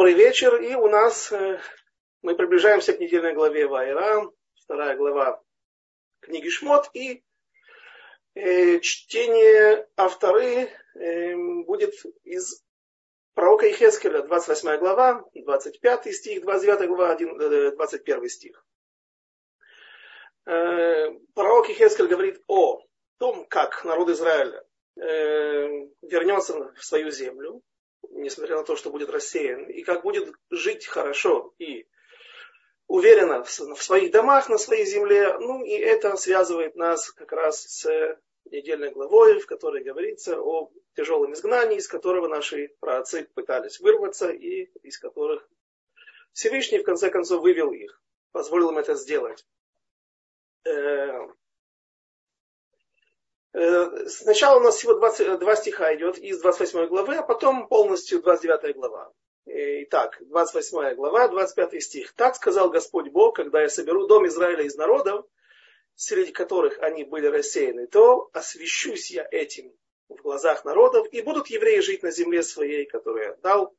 Добрый вечер. И у нас э, мы приближаемся к недельной главе Вайра, вторая глава книги Шмот. И э, чтение авторы э, будет из пророка Ихескеля, 28 глава, 25 стих, 29 глава, 1, 21 стих. Э, пророк Ихескель говорит о том, как народ Израиля э, вернется в свою землю, несмотря на то, что будет рассеян, и как будет жить хорошо и уверенно в своих домах, на своей земле. Ну и это связывает нас как раз с недельной главой, в которой говорится о тяжелом изгнании, из которого наши праотцы пытались вырваться и из которых Всевышний в конце концов вывел их, позволил им это сделать. Э, сначала у нас всего 22 стиха идет из 28 главы, а потом полностью 29 глава. Э, итак, 28 глава, 25 стих. «Так сказал Господь Бог, когда я соберу дом Израиля из народов, среди которых они были рассеяны, то освящусь я этим в глазах народов, и будут евреи жить на земле своей, которую я дал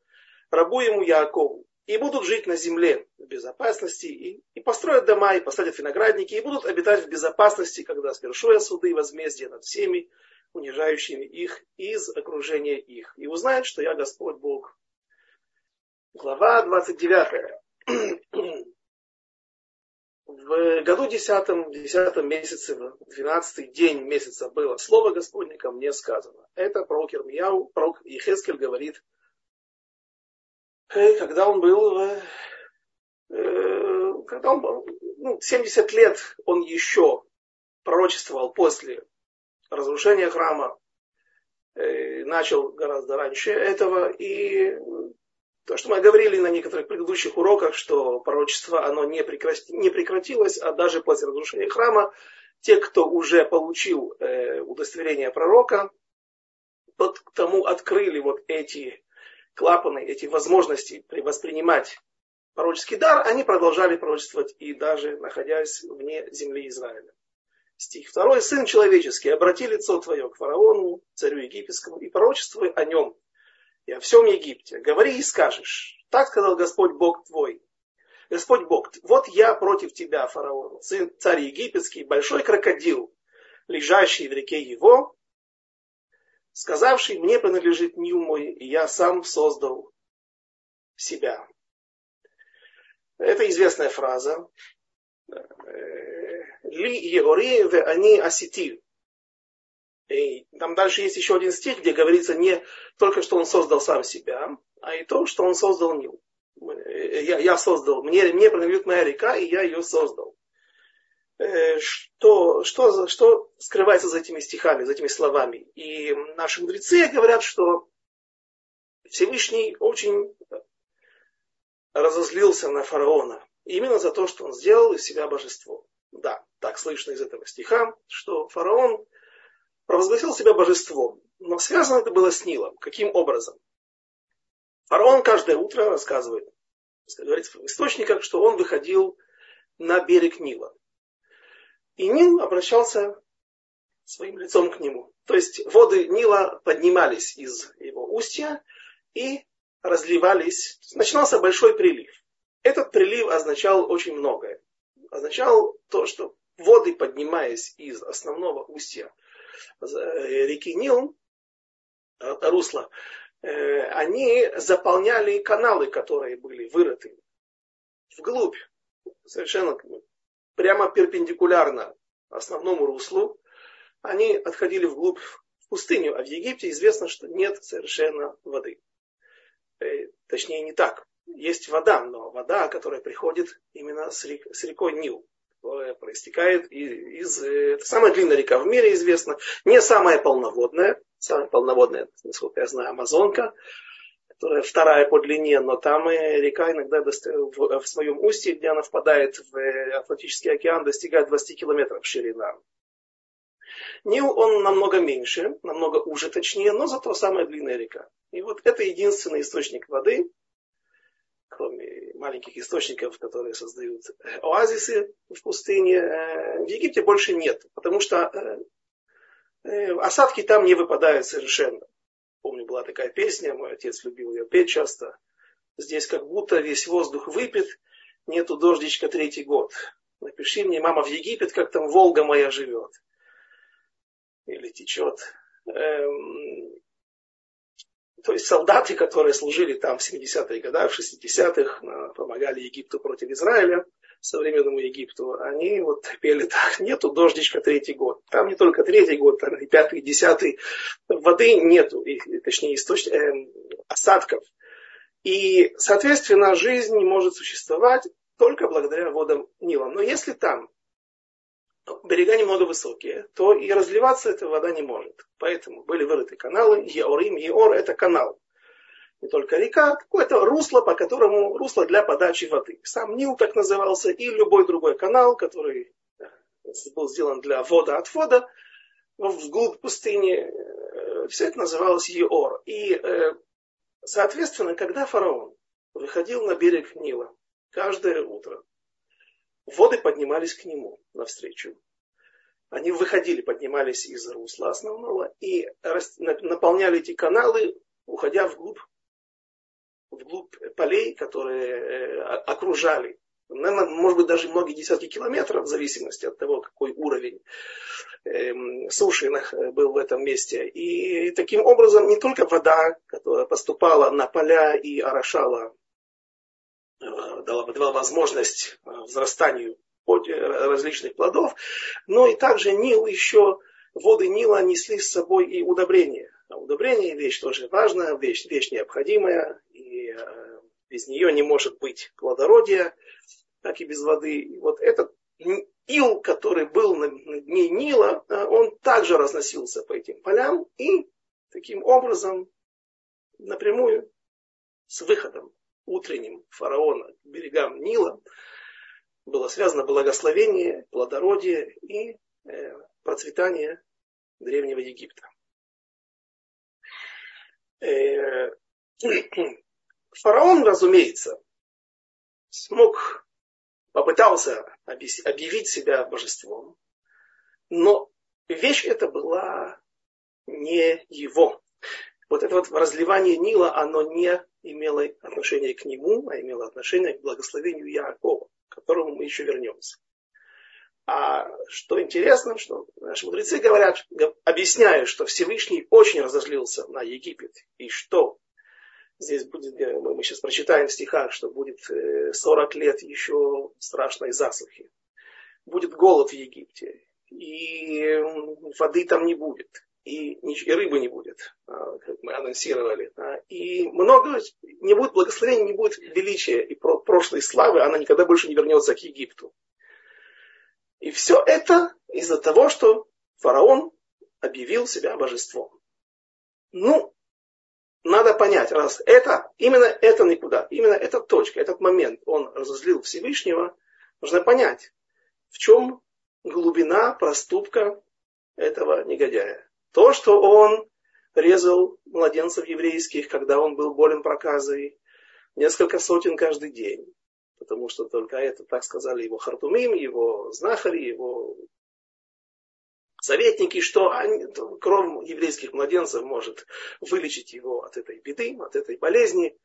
рабу ему Яакову и будут жить на земле в безопасности, и, и построят дома, и посадят виноградники, и будут обитать в безопасности, когда свершу я суды и возмездие над всеми, унижающими их из окружения их, и узнают, что я Господь Бог. Глава 29. В году десятом, десятом месяце, в двенадцатый день месяца было слово Господне ко мне сказано. Это пророк Ирмияу, пророк Ехескель говорит когда он был, э, э, когда он был, ну, 70 лет он еще пророчествовал после разрушения храма, начал гораздо раньше этого, и то, что мы говорили на некоторых предыдущих уроках, что пророчество оно не, прекрати, не прекратилось, а даже после разрушения храма, те, кто уже получил э, удостоверение пророка, тот тому открыли вот эти клапаны, эти возможности воспринимать пророческий дар, они продолжали пророчествовать и даже находясь вне земли Израиля. Стих второй. Сын человеческий, обрати лицо твое к фараону, царю египетскому, и пророчествуй о нем и о всем Египте. Говори и скажешь. Так сказал Господь Бог твой. Господь Бог, вот я против тебя, фараон, сын, царь египетский, большой крокодил, лежащий в реке его, сказавший, мне принадлежит Нил мой, и я сам создал себя. Это известная фраза. Ли Егори в они осети. И там дальше есть еще один стих, где говорится не только, что он создал сам себя, а и то, что он создал Нил. Я, я создал, мне, мне принадлежит моя река, и я ее создал. Э, что, что, что скрывается за этими стихами, за этими словами. И наши мудрецы говорят, что Всевышний очень разозлился на фараона. Именно за то, что он сделал из себя божество. Да, так слышно из этого стиха, что фараон провозгласил себя божеством. Но связано это было с Нилом. Каким образом? Фараон каждое утро рассказывает, говорится в источниках, что он выходил на берег Нила. И Нил обращался своим лицом к нему. То есть воды Нила поднимались из его устья и разливались. Начинался большой прилив. Этот прилив означал очень многое. Означал то, что воды, поднимаясь из основного устья э, реки Нил, э, русла, э, они заполняли каналы, которые были вырыты вглубь, совершенно прямо перпендикулярно основному руслу, они отходили вглубь в пустыню, а в Египте известно, что нет совершенно воды. Э, точнее, не так. Есть вода, но вода, которая приходит именно с, рек, с рекой Нил, которая проистекает из... Э, это самая длинная река в мире известна, не самая полноводная, самая полноводная, насколько я знаю, Амазонка, вторая по длине, но там река иногда в, в своем устье, где она впадает в э, Атлантический океан, достигает 20 километров ширина. Нил он намного меньше, намного уже точнее, но зато самая длинная река. И вот это единственный источник воды, кроме маленьких источников, которые создают э, оазисы в пустыне, э, в Египте больше нет, потому что осадки там не выпадают совершенно. Помню, была такая песня, мой отец любил ее петь часто. Здесь как будто весь воздух выпит, нету дождичка третий год. Напиши мне, мама, в Египет, как там Волга моя живет. Или течет. Эм, то есть солдаты, которые служили там в 70-е годы, в 60-х, помогали Египту против Израиля, современному Египту, они вот пели так, нету дождичка третий год. Там не только третий год, там и пятый, десятый, воды нету, и, точнее, источ... э, осадков. И, соответственно, жизнь не может существовать только благодаря водам Нила. Но если там берега немного высокие, то и разливаться эта вода не может. Поэтому были вырыты каналы. Еорим, Еор – это канал. Не только река, какое-то русло, по которому русло для подачи воды. Сам Нил так назывался, и любой другой канал, который был сделан для вода-отвода вглубь пустыни, э, все это называлось Еор. И, э, соответственно, когда фараон выходил на берег Нила каждое утро, воды поднимались к нему навстречу. Они выходили, поднимались из русла основного и наполняли эти каналы, уходя вглубь, вглубь полей, которые э, окружали. Может быть, даже многие десятки километров, в зависимости от того, какой уровень эм, суши был в этом месте. И таким образом не только вода, которая поступала на поля и орошала Э, дала возможность э, взрастанию различных плодов, но и также Нил еще, воды Нила несли с собой и удобрения. Удобрение вещь тоже важная, вещь, вещь необходимая, и э, без нее не может быть плодородия, так и без воды. И вот этот ил, который был на, дне Нила, он также разносился по этим полям и таким образом напрямую с выходом утренним фараона к берегам Нила было связано благословение, плодородие и э, процветание древнего Египта. Э, фараон, разумеется, смог, попытался объявить себя божеством, но вещь эта была не его. Вот это вот разливание Нила, оно не имело отношение к нему, а имело отношение к благословению Яакова, к которому мы еще вернемся. А что интересно, что наши мудрецы говорят, объясняют, что Всевышний очень разозлился на Египет, и что здесь будет, мы сейчас прочитаем в стихах, что будет 40 э, лет еще страшной засухи. Будет голод в Египте, и воды там не будет и, рыбы не будет, а, как мы анонсировали. И много не будет благословения, не будет величия и прошлой славы, она никогда больше не вернется к Египту. И все это из-за того, что фараон объявил себя божеством. Ну, надо понять, раз это, именно это никуда, именно эта точка, этот момент он разозлил Всевышнего, нужно понять, в чем глубина проступка этого негодяя. То, что он резал младенцев еврейских, когда он был болен проказой, несколько сотен каждый день. Потому что только это, так сказали его хартумим, его знахари, его советники, что они, кровь еврейских младенцев может вылечить его от этой беды, от этой болезни.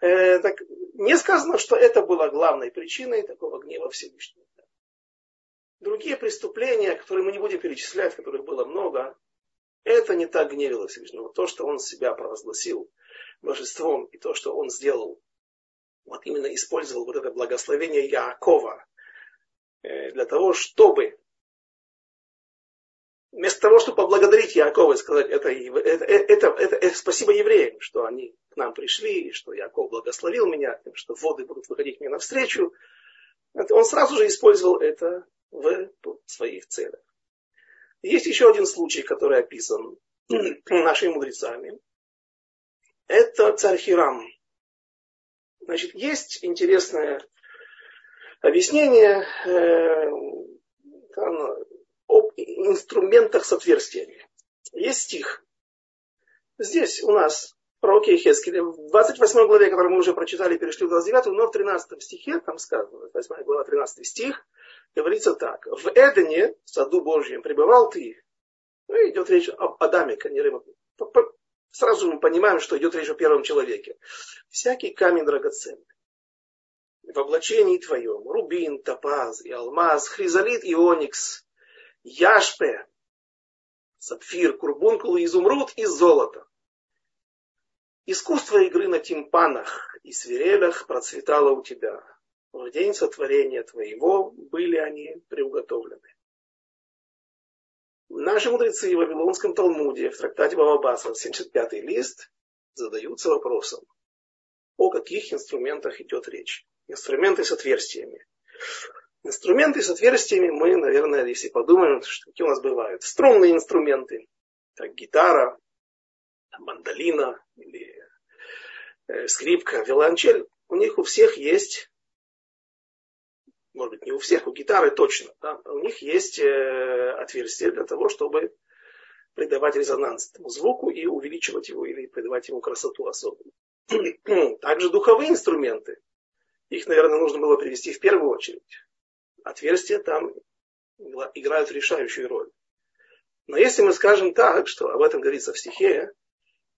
Э, так, не сказано, что это было главной причиной такого гнева Всевышнего. Другие преступления, которые мы не будем перечислять, которых было много, это не так гневило Всевышнего. То, что он себя провозгласил божеством, и то, что он сделал, вот именно использовал вот это благословение Яакова э, для того, чтобы вместо того, чтобы поблагодарить Якова и сказать, это, это, это, это, это спасибо евреям, что они к нам пришли, что Яков благословил меня, что воды будут выходить мне навстречу, он сразу же использовал это в своих целях. Есть еще один случай, который описан нашими мудрецами. Это царь Хирам. Значит, есть интересное объяснение э, об инструментах с отверстиями. Есть стих. Здесь у нас в пророке Хескеле, в 28 главе, который мы уже прочитали, перешли в 29, но в 13 стихе, там сказано, 8 глава, 13 стих, говорится так. В Эдене, в саду Божьем, пребывал ты. Ну, идет речь об Адаме, конечно. Сразу мы понимаем, что идет речь о первом человеке. Всякий камень драгоценный. В облачении твоем рубин, топаз и алмаз, хризолит и оникс, яшпе, сапфир, курбункул, изумруд и золото. Искусство игры на тимпанах и свирелях процветало у тебя. В день сотворения твоего были они приуготовлены. Наши мудрецы в Вавилонском Талмуде, в трактате Бабабаса, 75-й лист, задаются вопросом, о каких инструментах идет речь. Инструменты с отверстиями. Инструменты с отверстиями мы, наверное, если подумаем, что какие у нас бывают. Струнные инструменты, как гитара, мандолина или э, скрипка, виолончель. У них у всех есть может быть, не у всех, у гитары точно, да, у них есть э, отверстие для того, чтобы придавать резонанс этому звуку и увеличивать его или придавать ему красоту особую. Также духовые инструменты. Их, наверное, нужно было привести в первую очередь. Отверстия там играют решающую роль. Но если мы скажем так, что об этом говорится в стихе,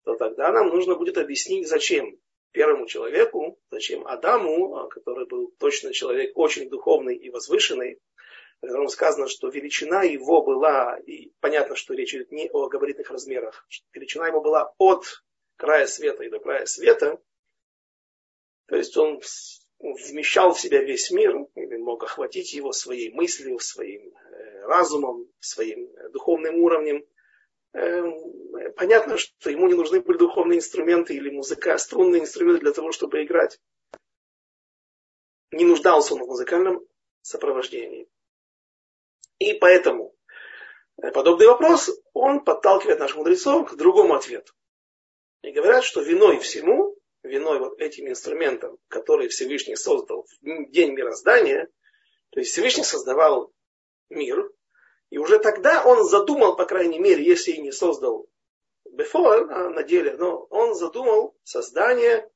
то тогда нам нужно будет объяснить, зачем первому человеку, зачем Адаму, а, который был точно человек очень духовный и возвышенный, в котором сказано, что величина его была, и понятно, что речь идет не о габаритных размерах, величина его была от края света и до края света, то есть он вмещал в себя весь мир, или мог охватить его своей мыслью, своим э, разумом, своим э, духовным уровнем. Эм, понятно, что ему не нужны были духовные инструменты или музыка, струнные инструменты для того, чтобы играть. Не нуждался он в музыкальном сопровождении. И поэтому э, подобный вопрос, он подталкивает наших мудрецов к другому ответу. И говорят, что виной всему, виной вот этим инструментам, которые Всевышний создал в день мироздания, то есть Всевышний создавал мир, и уже тогда он задумал, по крайней мере, если и не создал Бефор а на деле, но он задумал создание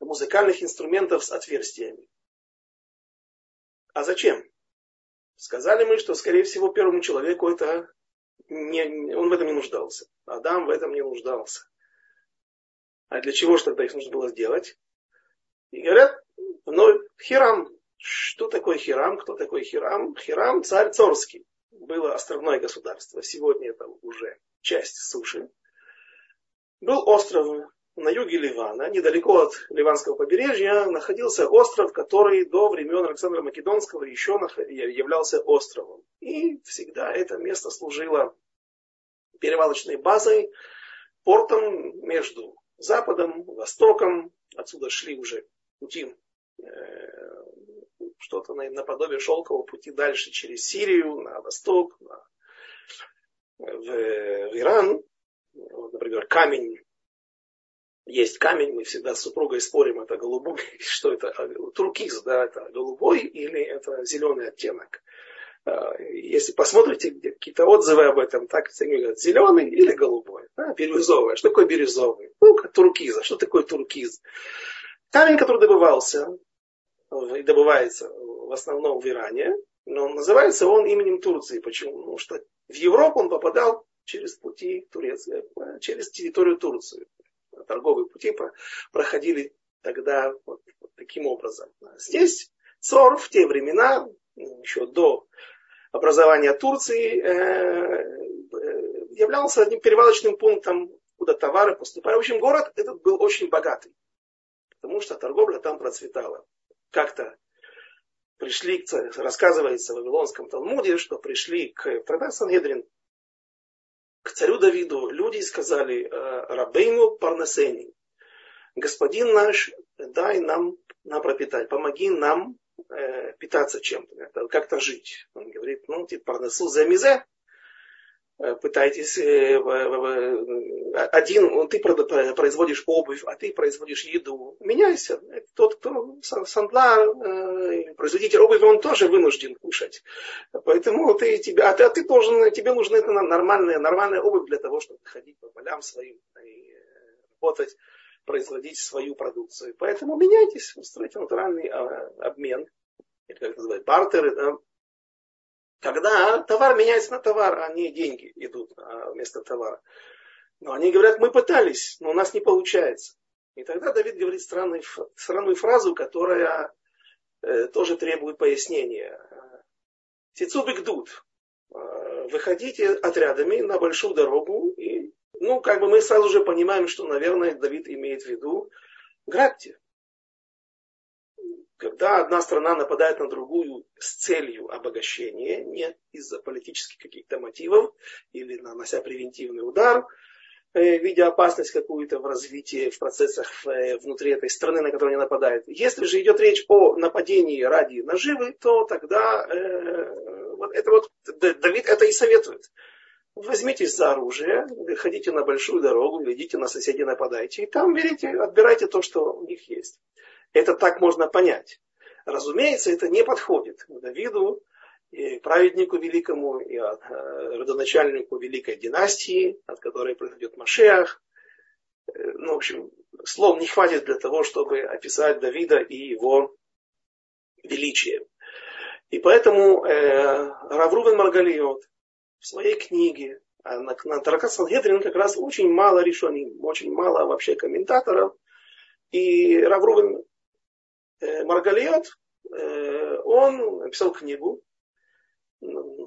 музыкальных инструментов с отверстиями. А зачем? Сказали мы, что, скорее всего, первому человеку это не, он в этом не нуждался. Адам в этом не нуждался. А для чего же тогда их нужно было сделать? И говорят, вновь Хирам, что такое Хирам? Кто такой Хирам? Хирам царь Цорский. Было островное государство. Сегодня это уже часть суши. Был остров на юге Ливана, недалеко от Ливанского побережья, находился остров, который до времен Александра Македонского еще являлся островом. И всегда это место служило перевалочной базой, портом между Западом, Востоком. Отсюда шли уже пути э, что-то наподобие шелкового пути дальше через Сирию, на восток, на, в, в Иран. Вот, например, камень. Есть камень, мы всегда с супругой спорим, это голубой, что это, туркиз, да, это голубой или это зеленый оттенок. А, если посмотрите какие-то отзывы об этом, так говорят, зеленый или голубой, да, бирюзовый. Что такое бирюзовый? Ну, туркиза. Что такое туркиз? Камень, который добывался и добывается в основном в Иране, но называется он именем Турции. Почему? Потому что в Европу он попадал через пути Турции, через территорию Турции. Торговые пути проходили тогда вот, вот таким образом. Здесь Цор в те времена, еще до образования Турции, э, э, являлся одним перевалочным пунктом, куда товары поступали. В общем, город этот был очень богатый, потому что торговля там процветала как-то пришли, рассказывается в Вавилонском Талмуде, что пришли к Трактат Сангедрин, к царю Давиду люди сказали «Э, Рабейну Парнасени, господин наш, дай нам на пропитать, помоги нам э, питаться чем-то, как-то жить. Он говорит, ну, типа, Парнасу за мизе, пытаетесь, э, один, ты производишь обувь, а ты производишь еду. Меняйся. Тот, кто сандлар, э, производитель обуви, он тоже вынужден кушать. Поэтому ты, тебя, а ты, а ты должен, тебе нужна нормальная, нормальная обувь для того, чтобы ходить по полям своим и работать, производить свою продукцию. Поэтому меняйтесь, устройте натуральный а, обмен, или как это называют, бартеры, да, когда товар меняется на товар, а не деньги идут а вместо товара. Но они говорят, мы пытались, но у нас не получается. И тогда Давид говорит странную, странную фразу, которая э, тоже требует пояснения. Тицубик дуд. Э, выходите отрядами на большую дорогу и, ну, как бы мы сразу же понимаем, что, наверное, Давид имеет в виду грабьте. Когда одна страна нападает на другую с целью обогащения, не из-за политических каких-то мотивов или нанося превентивный удар, э, видя опасность какую-то в развитии, в процессах э, внутри этой страны, на которую они нападают. Если же идет речь о нападении ради наживы, то тогда э, вот это вот Давид это и советует. Возьмитесь за оружие, выходите на большую дорогу, идите на соседей, нападайте, и там берите, отбирайте то, что у них есть. Это так можно понять. Разумеется, это не подходит Давиду, и праведнику великому, и э, родоначальнику великой династии, от которой произойдет Машеах. Э, ну, в общем, слов не хватит для того, чтобы описать Давида и его величие. И поэтому э, Раврувен Маргалиот в своей книге а на, на Сангедрин как раз очень мало решений, очень мало вообще комментаторов. И Раврувен Э, Маргалиот, э, он написал книгу,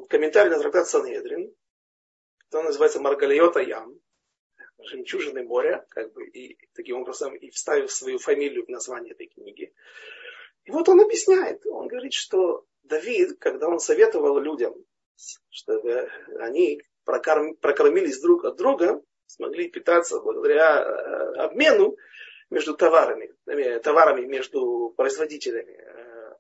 комментарий на трактат Санедрин, который называется Маргалиот Аям, жемчужины моря, как бы, и таким образом и вставив свою фамилию в название этой книги. И вот он объясняет, он говорит, что Давид, когда он советовал людям, чтобы они прокормились друг от друга, смогли питаться благодаря э, обмену, между товарами, э, товарами между производителями. Э,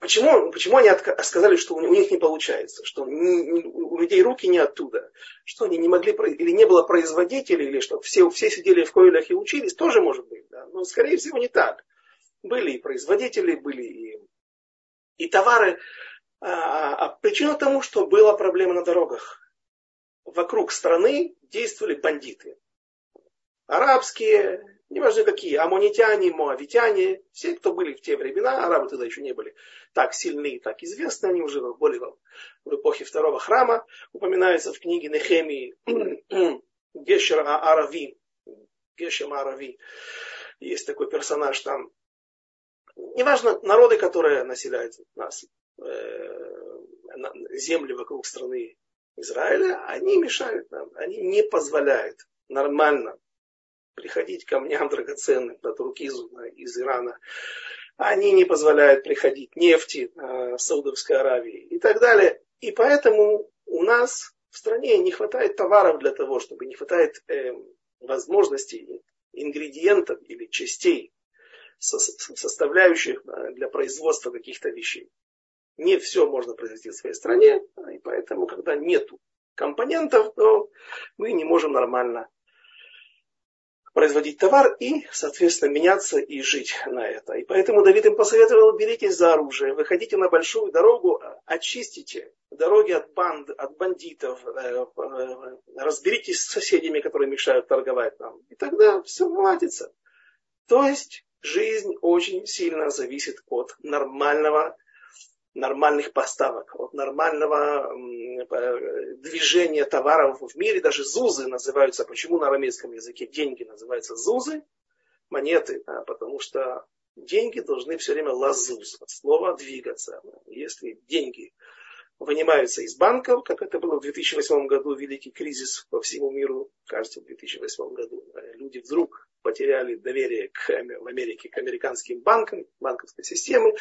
почему, почему они сказали, что у них не получается, что у людей руки не оттуда, что они не могли, или не было производителей, или что все, все сидели в койлях и учились, тоже может быть, да? но скорее всего не так. Были и производители, были и, и товары. А, а причина тому, что была проблема на дорогах. Вокруг страны действовали бандиты арабские, неважно какие, амонитяне, моавитяне, все, кто были в те времена, арабы тогда еще не были так сильны и так известны, они уже были в эпохе второго храма, упоминается в книге Нехемии Гешер Арави, Гешем Арави, есть такой персонаж там. Неважно, народы, которые населяют нас, э, земли вокруг страны Израиля, они мешают нам, они не позволяют нормально приходить камням драгоценным от руки из Ирана. Они не позволяют приходить нефти э, Саудовской Аравии и так далее. И поэтому у нас в стране не хватает товаров для того, чтобы не хватает э, возможностей, ингредиентов или частей, со, составляющих для производства каких-то вещей. Не все можно произвести в своей стране, и поэтому, когда нет компонентов, то мы не можем нормально производить товар и, соответственно, меняться и жить на это. И поэтому Давид им посоветовал, беритесь за оружие, выходите на большую дорогу, очистите дороги от банд, от бандитов, э, э, разберитесь с соседями, которые мешают торговать нам. И тогда все наладится. То есть жизнь очень сильно зависит от нормального нормальных поставок, от нормального движения товаров в мире. Даже зузы называются, почему на арамейском языке деньги называются зузы, монеты, да, потому что деньги должны все время лазуз, от слова двигаться. Если деньги вынимаются из банков, как это было в 2008 году, великий кризис по всему миру, кажется, в 2008 году, люди вдруг потеряли доверие к, в Америке к американским банкам, банковской системе,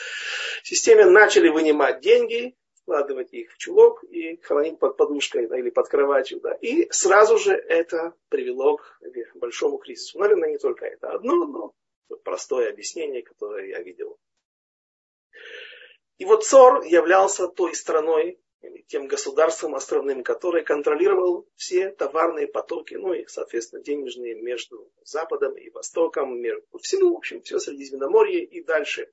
системе начали вынимать деньги, вкладывать их в чулок и хранить под подушкой да, или под кроватью. Да. И сразу же это привело к большому кризису. Наверное, не только это одно, но простое объяснение, которое я видел. И вот Цор являлся той страной, тем государством островным, который контролировал все товарные потоки, ну и, соответственно, денежные между Западом и Востоком, по всему, в общем, все Средиземноморье и дальше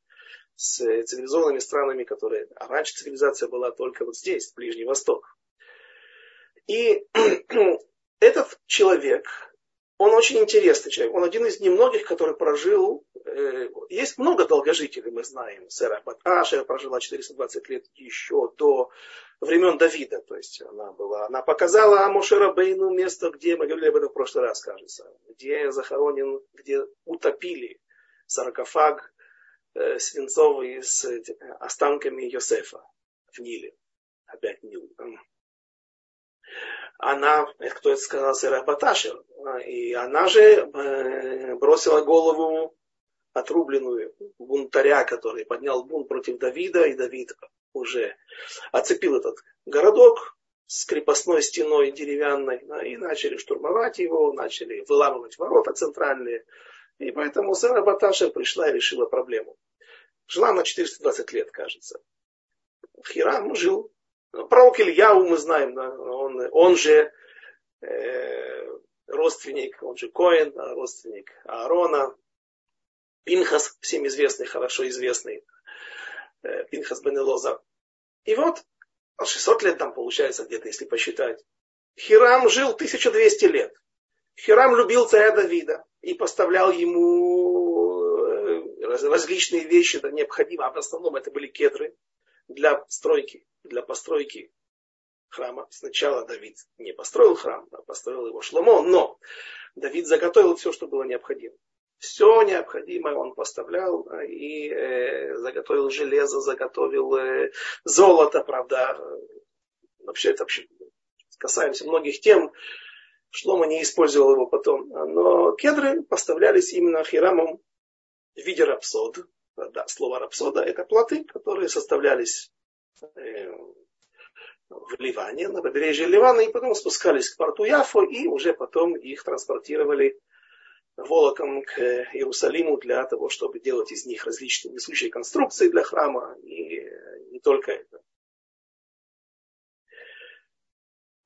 с цивилизованными странами, которые... А раньше цивилизация была только вот здесь, Ближний Восток. И этот человек, он очень интересный человек. Он один из немногих, который прожил... Э, есть много долгожителей, мы знаем. Сера Баташа прожила 420 лет еще до времен Давида. То есть она была... Она показала Амошера Бейну место, где, мы говорили об этом в прошлый раз, кажется, где захоронен, где утопили саркофаг э, свинцовый с э, останками Йосефа в Ниле. Опять Нил она, кто это сказал, Сера Баташер, и она же э, бросила голову отрубленную бунтаря, который поднял бунт против Давида, и Давид уже оцепил этот городок с крепостной стеной деревянной, и начали штурмовать его, начали выламывать ворота центральные. И поэтому Сара Баташа пришла и решила проблему. Жила на 420 лет, кажется. Хирам жил Пророк Ильяу мы знаем, да, он, он же э, родственник, он же Коин, родственник Аарона, Пинхас, всем известный, хорошо известный, э, Пинхас Бенелоза. И вот 600 лет там получается где-то, если посчитать. Хирам жил 1200 лет. Хирам любил царя Давида и поставлял ему э, различные вещи, да, необходимые, а в основном это были кедры для стройки для постройки храма. Сначала Давид не построил храм, а построил его Шломо, но Давид заготовил все, что было необходимо. Все необходимое он поставлял и э, заготовил железо, заготовил э, золото, правда. Вообще это вообще касаемся многих тем. Шлома не использовал его потом. Но кедры поставлялись именно Хирамом в виде рапсод. Да, слово рапсода это плоты, которые составлялись Э, в Ливане, на побережье Ливана, и потом спускались к порту Яфо, и уже потом их транспортировали волоком к Иерусалиму для того, чтобы делать из них различные несущие конструкции для храма, и не только это.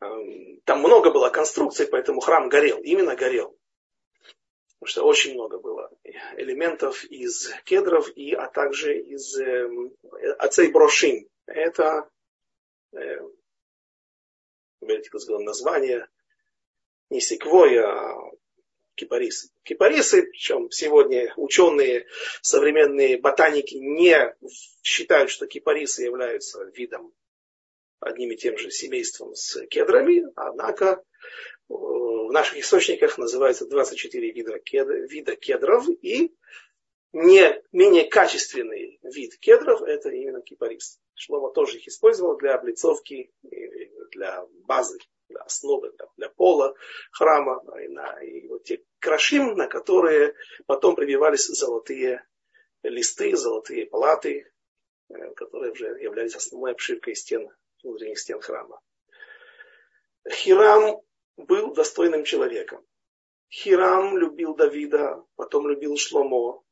Эм, там много было конструкций, поэтому храм горел, именно горел. Потому что очень много было элементов из кедров, и, а также из э, ацей брошин, это э, название не секвоя, а кипарисы. Кипарисы, причем сегодня ученые, современные ботаники не считают, что кипарисы являются видом одним и тем же семейством с кедрами, однако в наших источниках называется 24 вида, кед, вида кедров, и не менее качественный вид кедров это именно кипарис. Шлома тоже их использовал для облицовки, для базы, для основы, для, для пола храма, и, на, и вот те крашим, на которые потом прибивались золотые листы, золотые палаты, э, которые уже являлись основной обшивкой стен, внутренних стен храма. Хирам был достойным человеком. Хирам любил Давида, потом любил Шломо,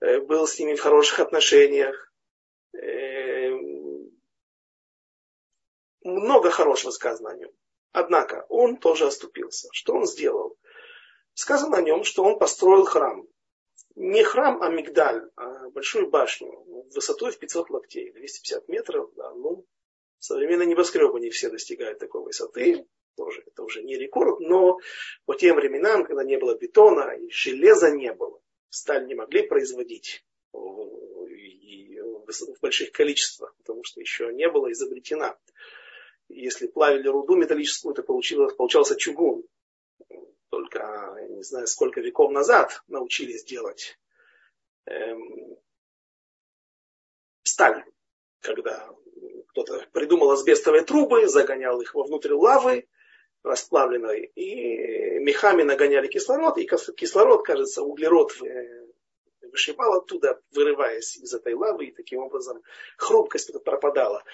э, был с ними в хороших отношениях, э, много хорошего сказано о нем. Однако он тоже оступился. Что он сделал? Сказано о нем, что он построил храм. Не храм, а мигдаль, а большую башню высотой в 500 локтей, 250 метров. Да, ну, современные небоскребы не все достигают такой высоты. Тоже, это уже не рекорд, но по тем временам, когда не было бетона и железа не было, сталь не могли производить в больших количествах, потому что еще не была изобретена. Если плавили руду металлическую, то получилось, получался чугун. Только не знаю, сколько веков назад научились делать эм, сталь, когда кто-то придумал асбестовые трубы, загонял их вовнутрь лавы расплавленной, и мехами нагоняли кислород, и кислород, кажется, углерод э, вышибал оттуда, вырываясь из этой лавы, и таким образом хрупкость пропадала.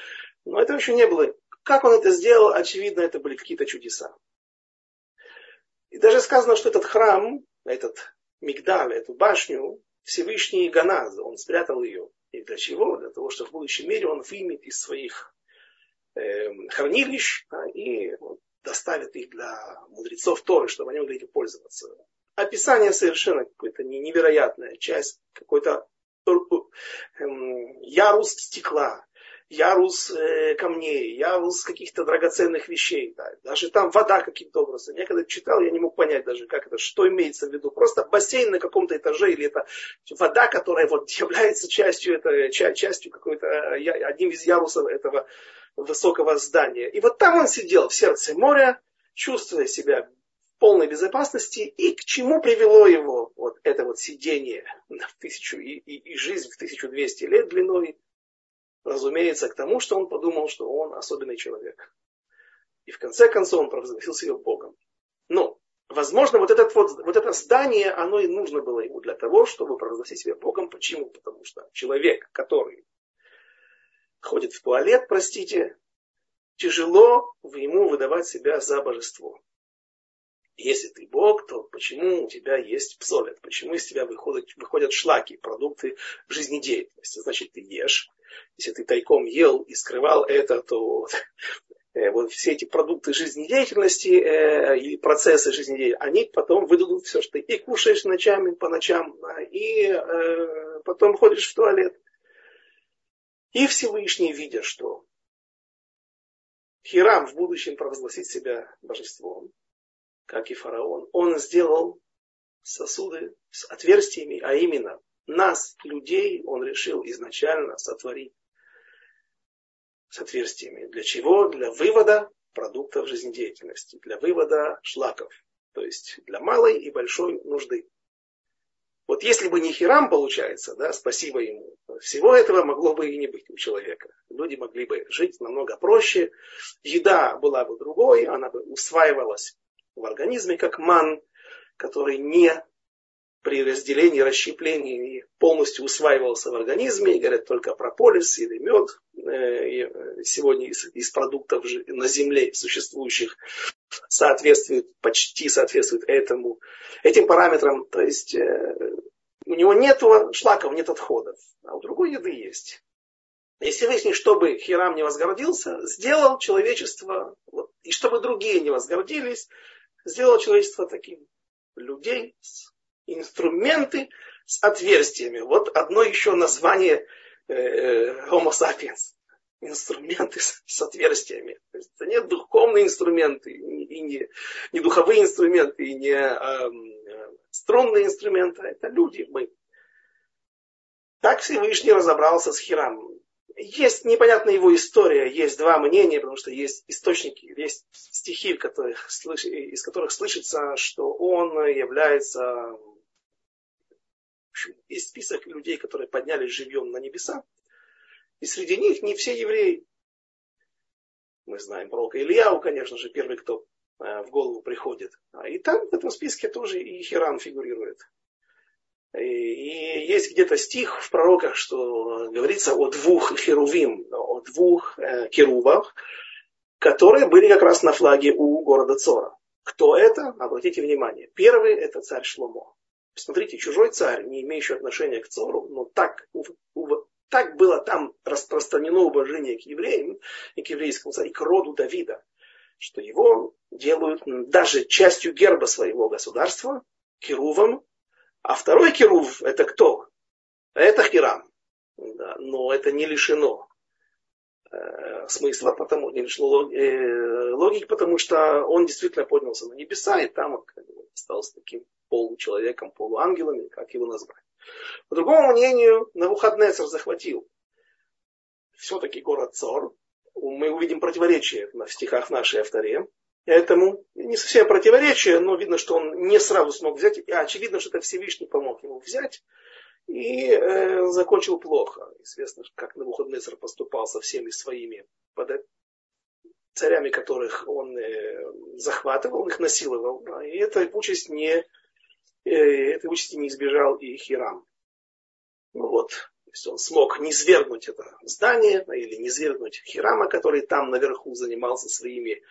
Но это еще не было. Как он это сделал, очевидно, это были какие-то чудеса. И даже сказано, что этот храм, этот мигдаль, эту башню, Всевышний Ганаз, он спрятал ее. И для чего? Для того, чтобы в будущем мире он вымет из своих э, хранилищ а, и вот, доставит их для мудрецов Торы, чтобы они могли этим пользоваться. Описание совершенно какое-то невероятная часть, какой-то эм, ярус стекла, ярус э, камней, ярус каких-то драгоценных вещей. Да. Даже там вода каким-то образом. Я когда читал, я не мог понять даже, как это, что имеется в виду. Просто бассейн на каком-то этаже, или это вода, которая вот является частью, это, частью какой-то, одним из ярусов этого высокого здания. И вот там он сидел в сердце моря, чувствуя себя в полной безопасности, и к чему привело его вот это вот сидение в тысячу, и, и, и жизнь в 1200 лет длиной, разумеется, к тому, что он подумал, что он особенный человек. И в конце концов он провозгласил себя Богом. Но, возможно, вот, этот вот, вот это здание, оно и нужно было ему для того, чтобы провозгласить себя Богом. Почему? Потому что человек, который ходит в туалет, простите, тяжело ему выдавать себя за божество. Если ты Бог, то почему у тебя есть псолет? Почему из тебя выходят, выходят шлаки, продукты жизнедеятельности? Значит, ты ешь. Если ты тайком ел и скрывал это, то э, вот все эти продукты жизнедеятельности э, или процессы жизнедеятельности, они потом выдадут все, что ты и кушаешь ночами, по ночам, и э, потом ходишь в туалет. И Всевышний, видя, что Хирам в будущем провозгласит себя божеством, как и фараон, он сделал сосуды с отверстиями, а именно нас, людей, он решил изначально сотворить с отверстиями. Для чего? Для вывода продуктов жизнедеятельности, для вывода шлаков, то есть для малой и большой нужды. Вот если бы не Хирам, получается, да, спасибо ему, всего этого могло бы и не быть у человека. Люди могли бы жить намного проще, еда была бы другой, она бы усваивалась в организме как ман, который не при разделении, расщеплении полностью усваивался в организме, и говорят только про полис или мед, э, сегодня из, из продуктов на земле существующих соответствует, почти соответствует этому, этим параметрам. То есть э, у него нет шлаков, нет отходов, а у другой еды есть. Если выяснить, чтобы Хирам не возгордился, сделал человечество, вот, и чтобы другие не возгордились, сделал человечество таким. Людей, инструменты с отверстиями. Вот одно еще название э, э Homo sapiens инструменты с, с отверстиями. То есть это не духовные инструменты, и не, не духовые инструменты, и не э, струнные инструменты, это люди, мы. Так Всевышний разобрался с Хирамом. Есть непонятная его история, есть два мнения, потому что есть источники, есть стихи, которых, из которых слышится, что он является есть список людей, которые поднялись живьем на небеса, и среди них не все евреи. Мы знаем пророка Ильяу, конечно же, первый, кто э, в голову приходит. А и там в этом списке тоже и Хиран фигурирует. И, есть где-то стих в пророках, что говорится о двух херувим, о двух э, которые были как раз на флаге у города Цора. Кто это? Обратите внимание. Первый это царь Шломо. Посмотрите, чужой царь, не имеющий отношения к Цору, но так так было там распространено уважение к евреям и к еврейскому царю, и к роду Давида, что его делают даже частью герба своего государства, Керувом. А второй Керув это кто? Это Хирам. Да, но это не лишено э, смысла, потому, не лишено э, логики, потому что он действительно поднялся на небеса, и там стал таким получеловеком, полуангелом, как его назвать. По другому мнению, Навуходнецер захватил все-таки город Цор. Мы увидим противоречие в стихах нашей авторе. Этому не совсем противоречие, но видно, что он не сразу смог взять. И очевидно, что это Всевышний помог ему взять. И э, закончил плохо. Известно, как Навуходнецер поступал со всеми своими царями, которых он э, захватывал, их насиловал. И эта участь не Э, этой участи не избежал и Хирам. Ну вот, то есть он смог не свергнуть это здание или не свергнуть Хирама, который там наверху занимался своими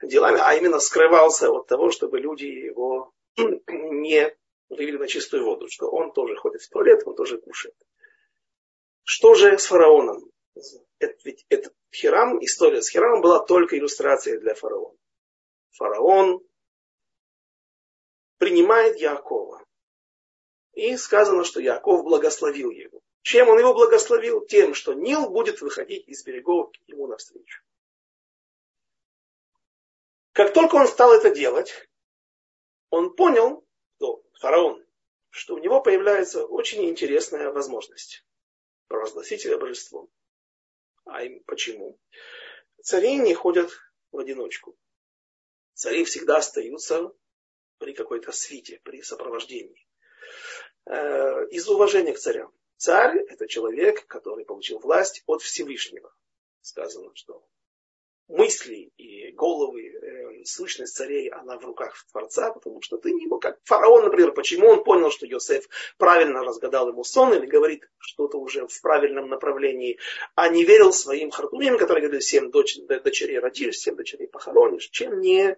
делами, а именно скрывался от того, чтобы люди его не вывели на чистую воду, что он тоже ходит в туалет, он тоже кушает. Что же с фараоном? Это, ведь этот Хирам, история с Хирамом была только иллюстрацией для фараона. Фараон принимает Якова. И сказано, что Яков благословил его. Чем он его благословил? Тем, что Нил будет выходить из берегов ему навстречу. Как только он стал это делать, он понял, что фараон, что у него появляется очень интересная возможность провозгласить себя божеством. А им почему? Цари не ходят в одиночку. Цари всегда остаются при какой-то свите, при сопровождении. Э, из уважения к царям. Царь – это человек, который получил власть от Всевышнего. Сказано, что мысли и головы, э, сущность царей, она в руках Творца, потому что ты был как фараон, например, почему он понял, что Йосеф правильно разгадал ему сон или говорит что-то уже в правильном направлении, а не верил своим хартумим, которые говорили, семь доч, дочерей родишь, семь дочерей похоронишь, чем не,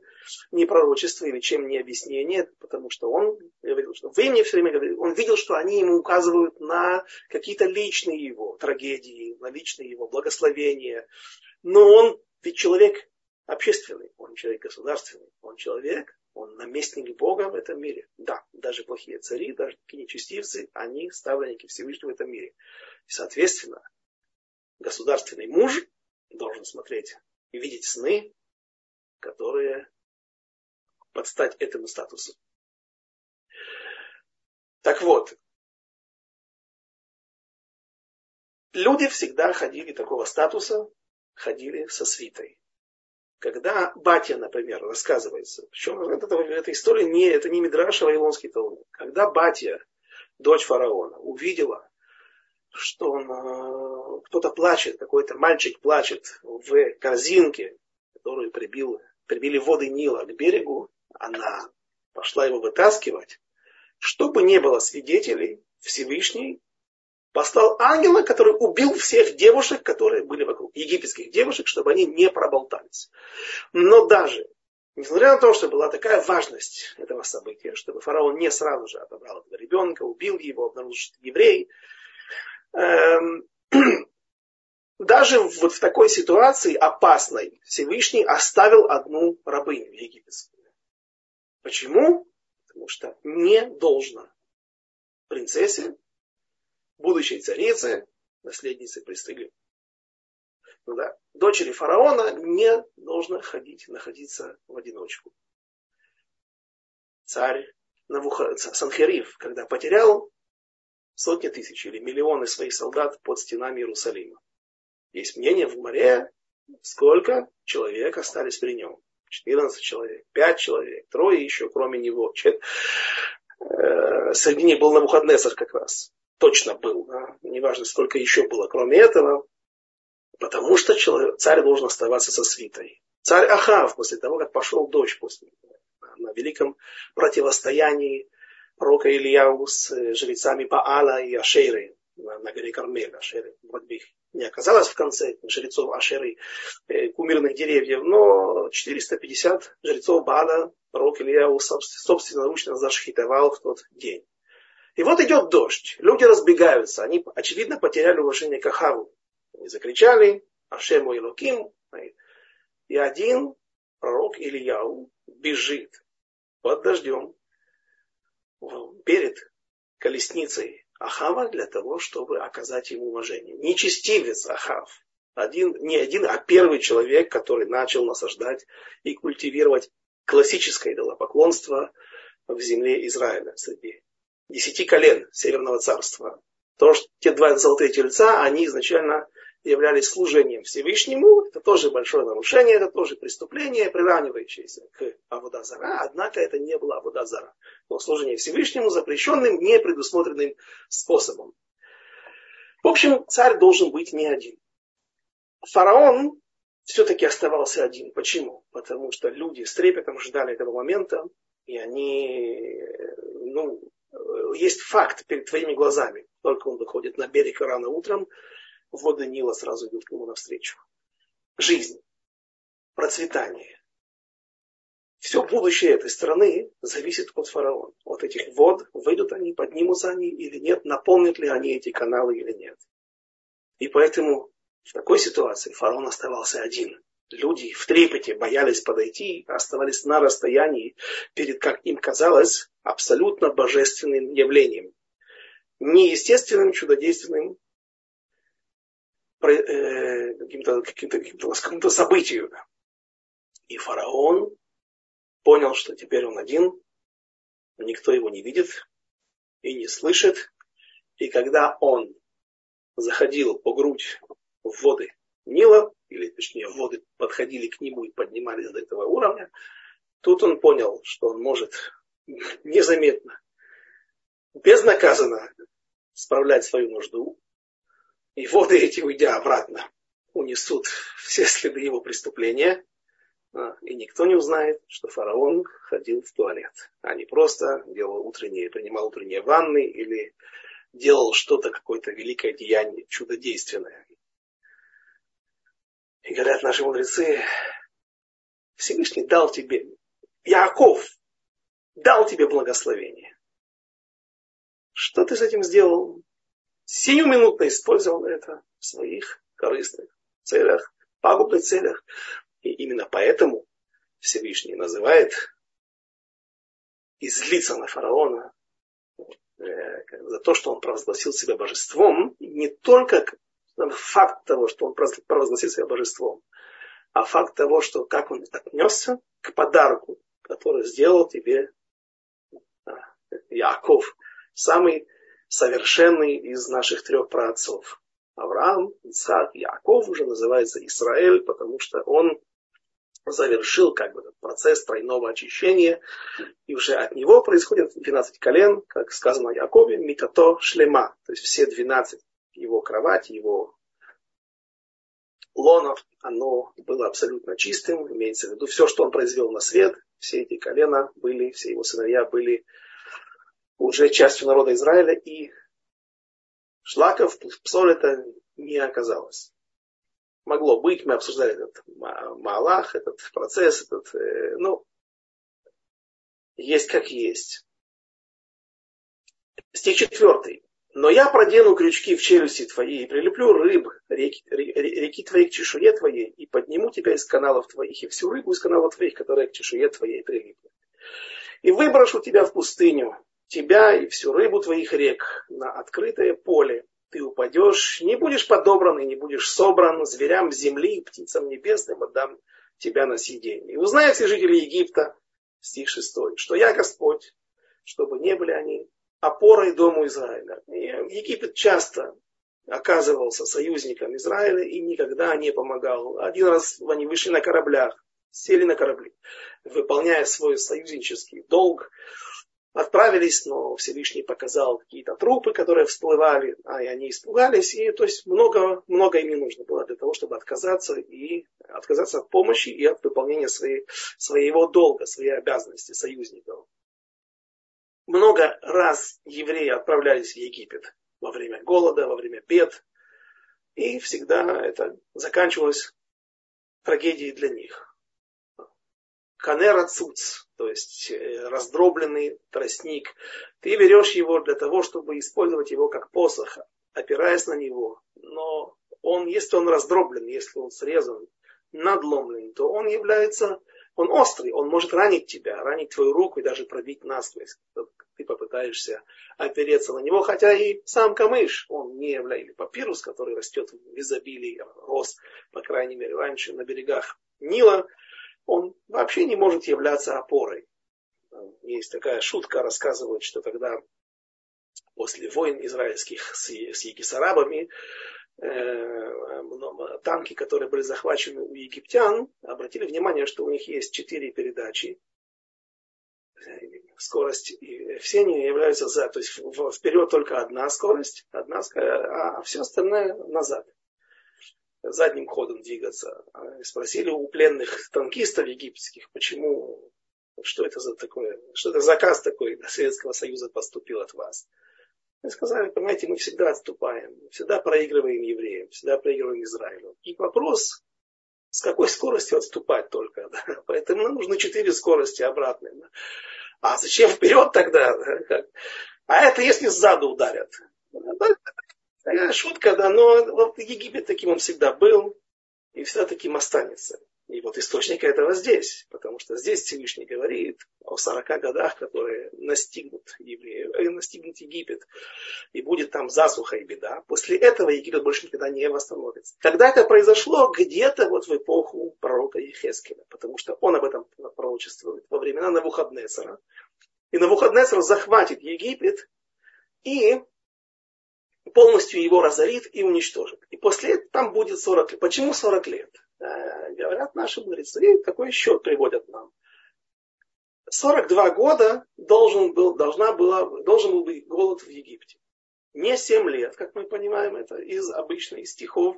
не пророчество или чем не объяснение, потому что он говорил, что вы мне все время говорили, он видел, что они ему указывают на какие-то личные его трагедии, на личные его благословения, но он ведь человек общественный, он человек государственный, он человек, он наместник Бога в этом мире. Да, даже плохие цари, даже такие нечестивцы, они ставленники Всевышнего в этом мире. И, соответственно, государственный муж должен смотреть и видеть сны, которые подстать этому статусу. Так вот, люди всегда ходили такого статуса, ходили со свитой. Когда батя, например, рассказывается, причем это, эта история не, это не Мидраш, а Вавилонский Талмуд. Когда батя, дочь фараона, увидела, что он, э, кто-то плачет, какой-то мальчик плачет в корзинке, которую прибил, прибили воды Нила к берегу, она пошла его вытаскивать. Чтобы не было свидетелей, Всевышний послал ангела, который убил всех девушек, которые были вокруг, египетских девушек, чтобы они не проболтались. Но даже, несмотря на то, что была такая важность этого события, чтобы фараон не сразу же отобрал этого ребенка, убил его, обнаружил, что еврей, эм, даже вот в такой ситуации опасной Всевышний оставил одну рабыню египетскую. Почему? Потому что не должно принцессе будущей царицы, наследницы престыли. Ну, да, дочери фараона не должна ходить, находиться в одиночку. Царь Навуха, Санхериф, когда потерял сотни тысяч или миллионы своих солдат под стенами Иерусалима. Есть мнение в море, сколько человек остались при нем. 14 человек, 5 человек, трое еще, кроме него. Э, среди них был Навуходнесар как раз точно был. Да? Неважно, сколько еще было, кроме этого. Потому что человек, царь должен оставаться со свитой. Царь Ахав, после того, как пошел дождь после, на великом противостоянии пророка Ильяу с э, жрецами Баала и Ашеры на, на горе Кармель. Ашеры вроде бы их не оказалось в конце жрецов Ашеры, э, кумирных деревьев, но 450 жрецов Баала пророк Ильяу собственноручно зашхитовал в тот день. И вот идет дождь. Люди разбегаются. Они, очевидно, потеряли уважение к Ахаву. Они закричали Ашему и Луким. И один пророк Ильяу бежит под дождем перед колесницей Ахава для того, чтобы оказать ему уважение. Нечестивец Ахав. Один, не один, а первый человек, который начал насаждать и культивировать классическое идолопоклонство в земле Израиля, среди десяти колен Северного царства. То, что те два золотые тельца, они изначально являлись служением Всевышнему. Это тоже большое нарушение, это тоже преступление, приравнивающееся к Авудазара. Однако это не было Авудазара. Но служение Всевышнему запрещенным, не предусмотренным способом. В общем, царь должен быть не один. Фараон все-таки оставался один. Почему? Потому что люди с трепетом ждали этого момента, и они ну, есть факт перед твоими глазами. Только он выходит на берег рано утром, воды Нила сразу идут к нему навстречу. Жизнь, процветание. Все будущее этой страны зависит от фараона. От этих вод, выйдут они, поднимутся они или нет, наполнят ли они эти каналы или нет. И поэтому в такой ситуации фараон оставался один люди в трепете боялись подойти, оставались на расстоянии перед, как им казалось, абсолютно божественным явлением. неестественным, чудодейственным э, каким-то каким каким каким событию. И фараон понял, что теперь он один, никто его не видит и не слышит. И когда он заходил по грудь в воды Нила, или точнее воды подходили к нему и поднимались до этого уровня, тут он понял, что он может незаметно, безнаказанно справлять свою нужду, и воды эти, уйдя обратно, унесут все следы его преступления, а, и никто не узнает, что фараон ходил в туалет, а не просто делал утренние, принимал утренние ванны или делал что-то, какое-то великое деяние, чудодейственное. И говорят наши мудрецы, Всевышний дал тебе, Яков дал тебе благословение. Что ты с этим сделал? Сиюминутно использовал это в своих корыстных целях, пагубных целях. И именно поэтому Всевышний называет и на фараона э, за то, что он провозгласил себя божеством, не только факт того, что он провозгласил себя божеством, а факт того, что как он отнесся к подарку, который сделал тебе а, Яков, самый совершенный из наших трех праотцов. Авраам, Ицхак, Яков уже называется Израиль, потому что он завершил как бы этот процесс тройного очищения, и уже от него происходит 12 колен, как сказано о Якове, Микато Шлема, то есть все 12 его кровать, его лонов, оно было абсолютно чистым, имеется в виду все, что он произвел на свет, все эти колена были, все его сыновья были уже частью народа Израиля, и шлаков, псоль это не оказалось. Могло быть, мы обсуждали этот Маалах, этот процесс, этот, э, ну, есть как есть. Стих четвертый. Но я продену крючки в челюсти твоей и прилеплю рыб реки, реки твоей к чешуе твоей и подниму тебя из каналов твоих и всю рыбу из каналов твоих, которая к чешуе твоей прилипла. И выброшу тебя в пустыню, тебя и всю рыбу твоих рек на открытое поле. Ты упадешь, не будешь подобран и не будешь собран зверям земли и птицам небесным отдам тебя на съедение. И узнают все жители Египта, стих 6, что я Господь, чтобы не были они опорой дому Израиля. И Египет часто оказывался союзником Израиля и никогда не помогал. Один раз они вышли на кораблях, сели на корабли, выполняя свой союзнический долг, отправились, но Всевышний показал какие-то трупы, которые всплывали, а и они испугались, и то есть много, много им не нужно было для того, чтобы отказаться и отказаться от помощи и от выполнения своей, своего долга, своей обязанности союзников много раз евреи отправлялись в Египет во время голода, во время бед. И всегда это заканчивалось трагедией для них. Канера цуц, то есть э, раздробленный тростник. Ты берешь его для того, чтобы использовать его как посох, опираясь на него. Но он, если он раздроблен, если он срезан, надломлен, то он является он острый, он может ранить тебя, ранить твою руку и даже пробить насквозь. Ты попытаешься опереться на него, хотя и сам камыш, он не является, папирус, который растет в изобилии, рос, по крайней мере, раньше на берегах Нила, он вообще не может являться опорой. Есть такая шутка, рассказывают, что когда после войн израильских с, с егисарабами Э, танки, которые были захвачены у египтян, обратили внимание, что у них есть четыре передачи. Скорость, и все они являются за, то есть вперед только одна скорость, одна, а все остальное назад. Задним ходом двигаться. А спросили у пленных танкистов египетских, почему, что это за такое, что это заказ такой Советского Союза поступил от вас. Мы сказали, понимаете, мы всегда отступаем, всегда проигрываем евреям, всегда проигрываем Израилю. И вопрос, с какой скоростью отступать только. Да? Поэтому нам нужны четыре скорости обратные. Да? А зачем вперед тогда? Да? А это если сзаду ударят. Шутка, да, но Египет таким он всегда был и всегда таким останется. И вот источник этого здесь, потому что здесь Всевышний говорит о 40 годах, которые настигнут евреев, настигнут Египет, и будет там засуха и беда. После этого Египет больше никогда не восстановится. Когда это произошло, где-то вот в эпоху пророка Ехескеля, потому что он об этом пророчествует во времена Навуходнецера. И Навуходнецер захватит Египет и полностью его разорит и уничтожит. И после этого там будет 40 лет. Почему 40 лет? Э, говорят наши мудрецы, такой счет приводят нам. 42 года должен был, должна была, должен был быть голод в Египте. Не 7 лет, как мы понимаем это из обычных из стихов,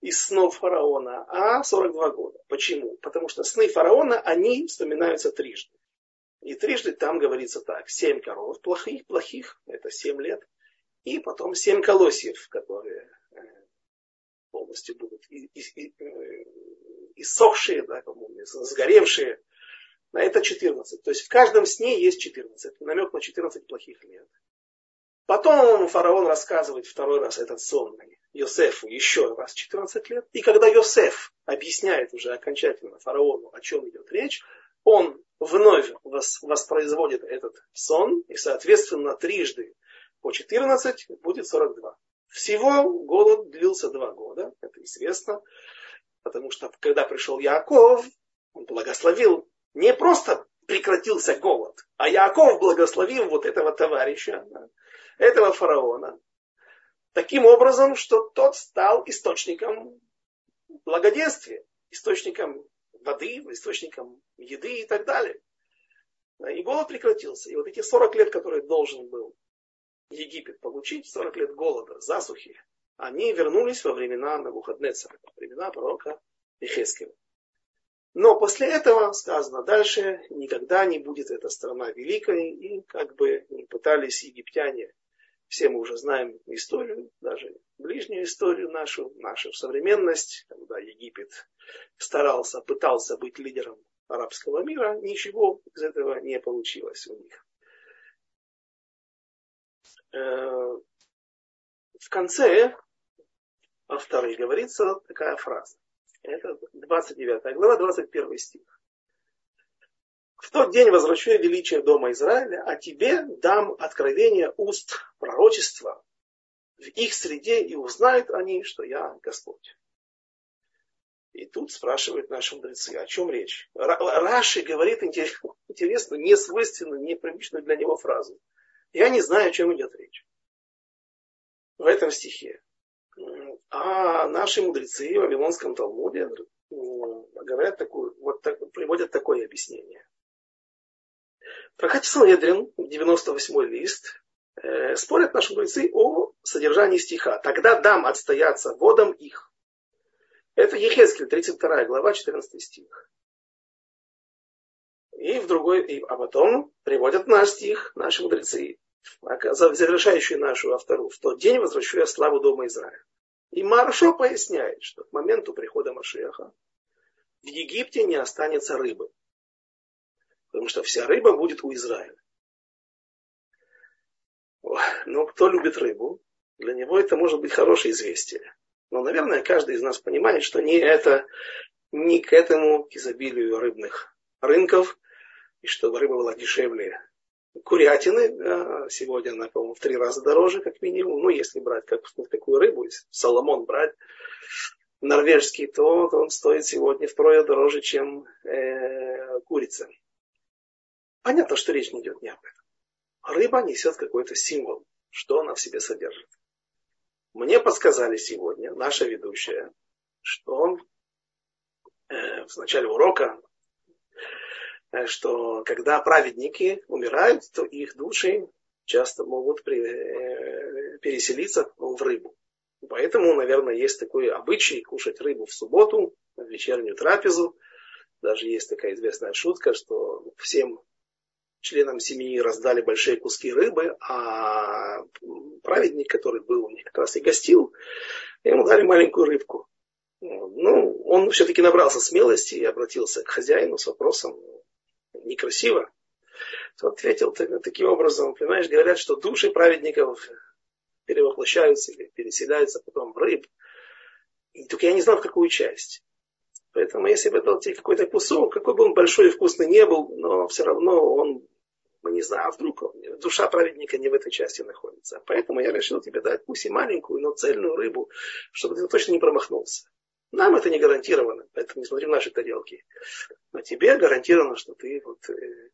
из снов фараона, а 42 года. Почему? Потому что сны фараона, они вспоминаются трижды. И трижды там говорится так. Семь коров плохих, плохих, это семь лет. И потом семь колосьев, которые полностью будут э, иссохшие, да, сгоревшие. На это 14. То есть в каждом сне есть 14. Намек на 14 плохих лет. Потом фараон рассказывает второй раз этот сон Йосефу еще раз 14 лет. И когда Йосеф объясняет уже окончательно фараону, о чем идет речь, он вновь воспроизводит этот сон, и, соответственно, трижды по 14 будет 42. Всего голод длился два года, это известно, потому что когда пришел Яков, он благословил, не просто прекратился голод, а Яков благословил вот этого товарища, этого фараона, таким образом, что тот стал источником благоденствия, источником воды, источником еды и так далее. И голод прекратился. И вот эти 40 лет, которые должен был Египет получить, 40 лет голода, засухи, они вернулись во времена Навуходнецера, во времена пророка Ихескева. Но после этого сказано дальше, никогда не будет эта страна великой, и как бы не пытались египтяне, все мы уже знаем историю, даже ближнюю историю нашу, нашу современность, когда Египет старался, пытался быть лидером арабского мира, ничего из этого не получилось у них. Э, в конце авторы говорится такая фраза. Это 29 глава, 21 стих. В тот день возвращу я величие дома Израиля, а тебе дам откровение уст пророчества в их среде, и узнают они, что я Господь. И тут спрашивают наши мудрецы, о чем речь. Раши говорит интересную, несвойственную, непривычную для него фразу. Я не знаю, о чем идет речь. В этом стихе. А наши мудрецы в Вавилонском Талмуде говорят такую, вот так, приводят такое объяснение. В трактате Санедрин, 98 лист, э, спорят наши мудрецы о содержании стиха. Тогда дам отстояться водам их. Это Ехескель, 32 глава, 14 стих. И в другой, и, а потом приводят наш стих, наши мудрецы, завершающий нашу автору. В тот день возвращу я славу дома Израиля. И Маршо поясняет, что к моменту прихода Машеха в Египте не останется рыбы. Потому что вся рыба будет у Израиля. Но кто любит рыбу, для него это может быть хорошее известие. Но, наверное, каждый из нас понимает, что не это, не к этому к изобилию рыбных рынков, и чтобы рыба была дешевле курятины. Сегодня она, по-моему, в три раза дороже, как минимум. Ну, если брать как, такую рыбу, если соломон брать норвежский, то, то он стоит сегодня втрое дороже, чем э, курица. Понятно, что речь не идет не об этом. Рыба несет какой-то символ, что она в себе содержит. Мне подсказали сегодня, наша ведущая, что э, в начале урока, э, что когда праведники умирают, то их души часто могут э, переселиться в рыбу. Поэтому, наверное, есть такой обычай кушать рыбу в субботу, в вечернюю трапезу. Даже есть такая известная шутка, что всем членам семьи раздали большие куски рыбы, а праведник, который был у них как раз и гостил, ему дали маленькую рыбку. Ну, он все-таки набрался смелости и обратился к хозяину с вопросом, некрасиво. Тот ответил таким образом, понимаешь, говорят, что души праведников перевоплощаются или переселяются потом в рыб. И только я не знал, в какую часть. Поэтому если бы дал тебе какой-то кусок, какой бы он большой и вкусный не был, но все равно он, мы не знаю, а вдруг он, душа праведника не в этой части находится. Поэтому я решил тебе дать пусть и маленькую, но цельную рыбу, чтобы ты точно не промахнулся. Нам это не гарантировано, поэтому не смотри в наши тарелки. Но тебе гарантировано, что ты вот, э,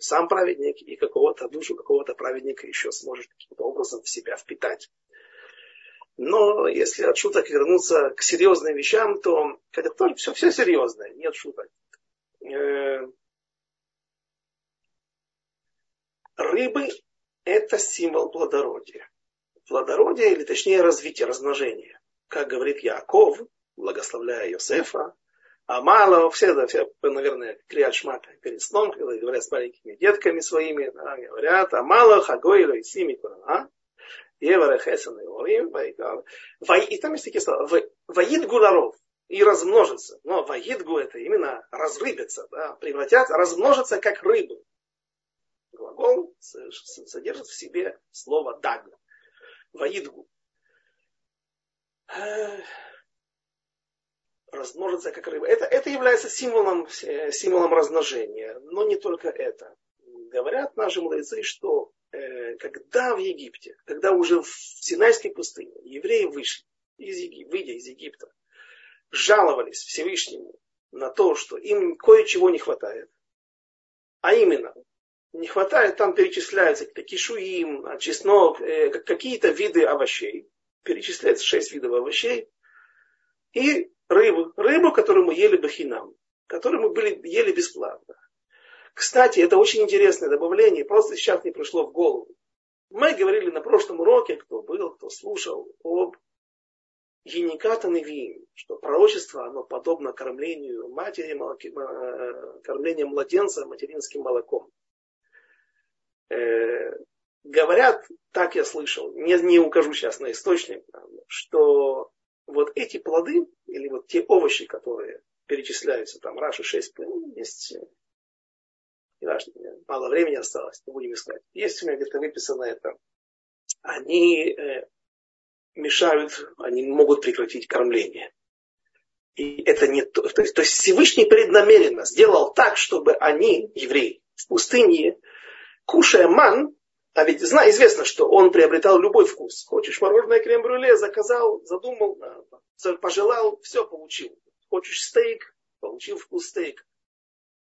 сам праведник и какого-то душу какого-то праведника еще сможешь каким-то образом в себя впитать. Но если от шуток вернуться к серьезным вещам, то когда только все, все серьезное, нет шуток. Э, рыбы – это символ плодородия. Плодородие, или точнее развитие, размножение. Как говорит Яков, благословляя Йосефа, а мало, все, да, все, наверное, клеят шмат перед сном, когда говорят с маленькими детками своими, да, говорят, а мало хагойла и сими, а? И там есть такие слова, Ваидгу наров, и размножится. Но Ваидгу это именно разрыбиться, да, превратят, размножиться как рыбы. Глагол содержит в себе слово даг. Ваидгу. Размножится как рыба. Это, это является символом, э, символом размножения. Но не только это. Говорят наши мудрецы, что Э, когда в Египте, когда уже в Синайской пустыне евреи вышли, из Египта, выйдя из Египта, жаловались Всевышнему на то, что им кое-чего не хватает. А именно, не хватает, там перечисляются кишуим, чеснок, э, какие-то виды овощей. Перечисляется шесть видов овощей. И рыбу, рыбу, которую мы ели бахинам, которую мы были, ели бесплатно. Кстати, это очень интересное добавление, просто сейчас не пришло в голову. Мы говорили на прошлом уроке, кто был, кто слушал, об Ениката Невиим, что пророчество, оно подобно кормлению матери, э, кормлению младенца материнским молоком. Э, говорят, так я слышал, не, не укажу сейчас на источник, что вот эти плоды, или вот те овощи, которые перечисляются, там Раши 6, есть не важно, мало времени осталось, не будем искать. Есть у меня где-то выписано это. Они э, мешают, они могут прекратить кормление. И это не то, то есть, то есть Всевышний преднамеренно сделал так, чтобы они, евреи, в пустыне, кушая ман, а ведь зна, известно, что он приобретал любой вкус. Хочешь мороженое крем-брюле, заказал, задумал, пожелал, все получил. Хочешь стейк, получил вкус стейка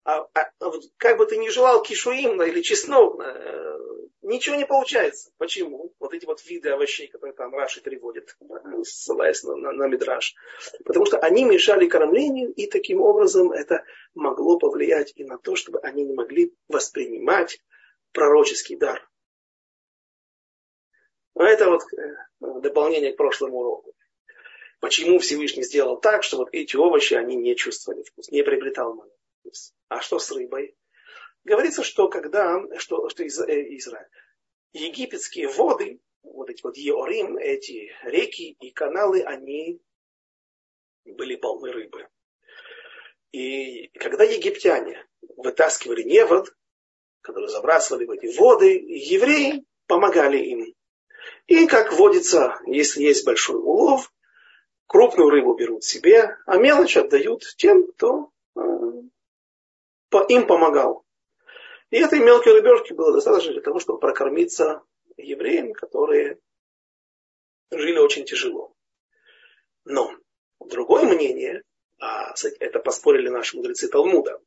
а, а, а как бы ты ни желал кишуим или чеснок, э, ничего не получается. Почему? Вот эти вот виды овощей, которые там Раши переводит, ссылаясь на, на, на Мидраш. Потому что они мешали кормлению, и таким образом это могло повлиять и на то, чтобы они не могли воспринимать пророческий дар. Но это вот э, дополнение к прошлому уроку. Почему Всевышний сделал так, что вот эти овощи, они не чувствовали вкус, не приобретал ману. А что с рыбой? Говорится, что когда, что, что из, э, Израиль, египетские воды, вот эти вот Еорим, эти реки и каналы, они были полны рыбы. И когда египтяне вытаскивали невод, который забрасывали в эти воды, евреи помогали им. И, как водится, если есть большой улов, крупную рыбу берут себе, а мелочь отдают тем, кто э, им помогал. И этой мелкой рыбешки было достаточно для того, чтобы прокормиться евреям, которые жили очень тяжело. Но другое мнение, а это поспорили наши мудрецы Талмуда,